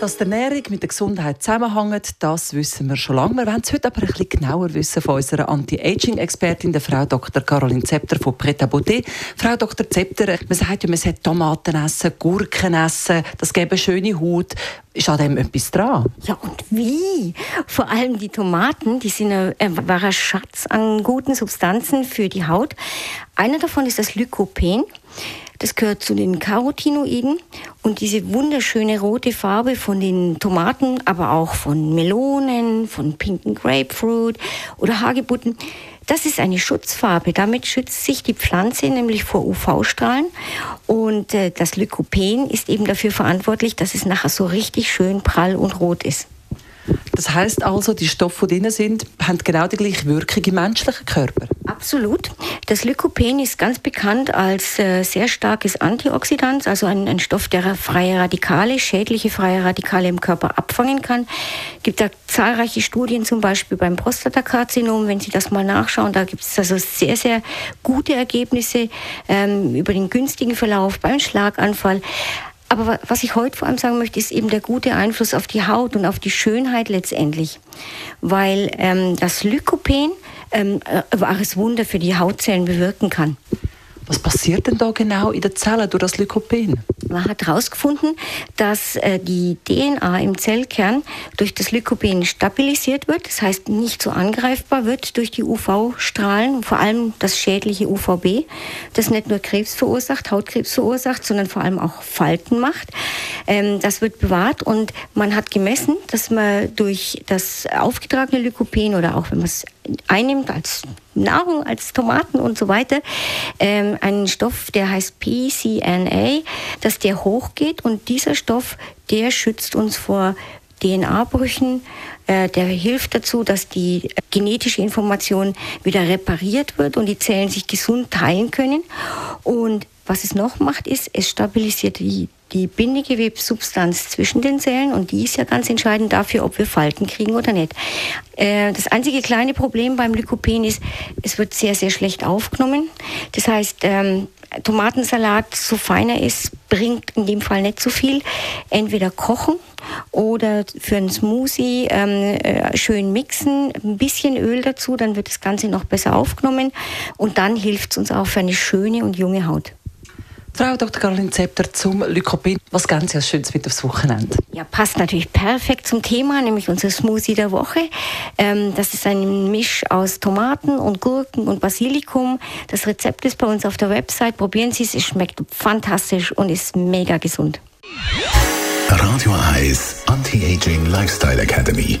dass die Ernährung mit der Gesundheit zusammenhängt, das wissen wir schon lange. Wir wollen es heute aber ein bisschen genauer wissen von unserer Anti-Aging-Expertin, der Frau Dr. Caroline Zepter von Pret Beauté. Frau Dr. Zepter, man sagt ja, man sollte Tomaten essen, Gurken essen, das geben schöne Haut. Ist an dem etwas dran? Ja, und wie? Vor allem die Tomaten, die sind ein wahrer Schatz an guten Substanzen für die Haut. Einer davon ist das Lycopene. Das gehört zu den Carotinoiden und diese wunderschöne rote Farbe von den Tomaten, aber auch von Melonen, von pinken Grapefruit oder Hagebutten, das ist eine Schutzfarbe. Damit schützt sich die Pflanze nämlich vor UV-Strahlen. Und äh, das Lykopen ist eben dafür verantwortlich, dass es nachher so richtig schön prall und rot ist. Das heißt also, die Stoffe, die drin sind, haben genau die gleiche Wirkung im menschlichen Körper? Absolut. Das Lykopen ist ganz bekannt als äh, sehr starkes Antioxidant, also ein, ein, Stoff, der freie Radikale, schädliche freie Radikale im Körper abfangen kann. Es gibt da zahlreiche Studien, zum Beispiel beim Prostatakarzinom, wenn Sie das mal nachschauen, da gibt es also sehr, sehr gute Ergebnisse ähm, über den günstigen Verlauf beim Schlaganfall. Aber was ich heute vor allem sagen möchte, ist eben der gute Einfluss auf die Haut und auf die Schönheit letztendlich. Weil ähm, das Lykopen ähm, äh, wahres Wunder für die Hautzellen bewirken kann. Was passiert denn da genau in der Zelle durch das Lykopen? Man hat herausgefunden, dass äh, die DNA im Zellkern durch das Lykopen stabilisiert wird, das heißt nicht so angreifbar wird durch die UV-Strahlen, vor allem das schädliche UVB, das nicht nur Krebs verursacht, Hautkrebs verursacht, sondern vor allem auch Falten macht. Ähm, das wird bewahrt und man hat gemessen, dass man durch das aufgetragene Lykopen oder auch wenn man es einnimmt als Nahrung, als Tomaten und so weiter, ähm, einen Stoff, der heißt PCNA, dass der hochgeht und dieser Stoff, der schützt uns vor DNA-Brüchen, äh, der hilft dazu, dass die genetische Information wieder repariert wird und die Zellen sich gesund teilen können. Und was es noch macht, ist, es stabilisiert die die Bindegewebssubstanz zwischen den Zellen und die ist ja ganz entscheidend dafür, ob wir Falten kriegen oder nicht. Äh, das einzige kleine Problem beim Lykopen ist, es wird sehr, sehr schlecht aufgenommen. Das heißt, ähm, Tomatensalat, so fein er ist, bringt in dem Fall nicht so viel. Entweder kochen oder für einen Smoothie ähm, äh, schön mixen, ein bisschen Öl dazu, dann wird das Ganze noch besser aufgenommen und dann hilft es uns auch für eine schöne und junge Haut. Frau Dr. Caroline Zepter zum Lycopin. Was ganz als Schönes mit aufs Wochenende? Ja, passt natürlich perfekt zum Thema, nämlich unser Smoothie der Woche. Ähm, das ist ein Misch aus Tomaten und Gurken und Basilikum. Das Rezept ist bei uns auf der Website. Probieren Sie es, es schmeckt fantastisch und ist mega gesund. Radio Eyes Anti-Aging Lifestyle Academy.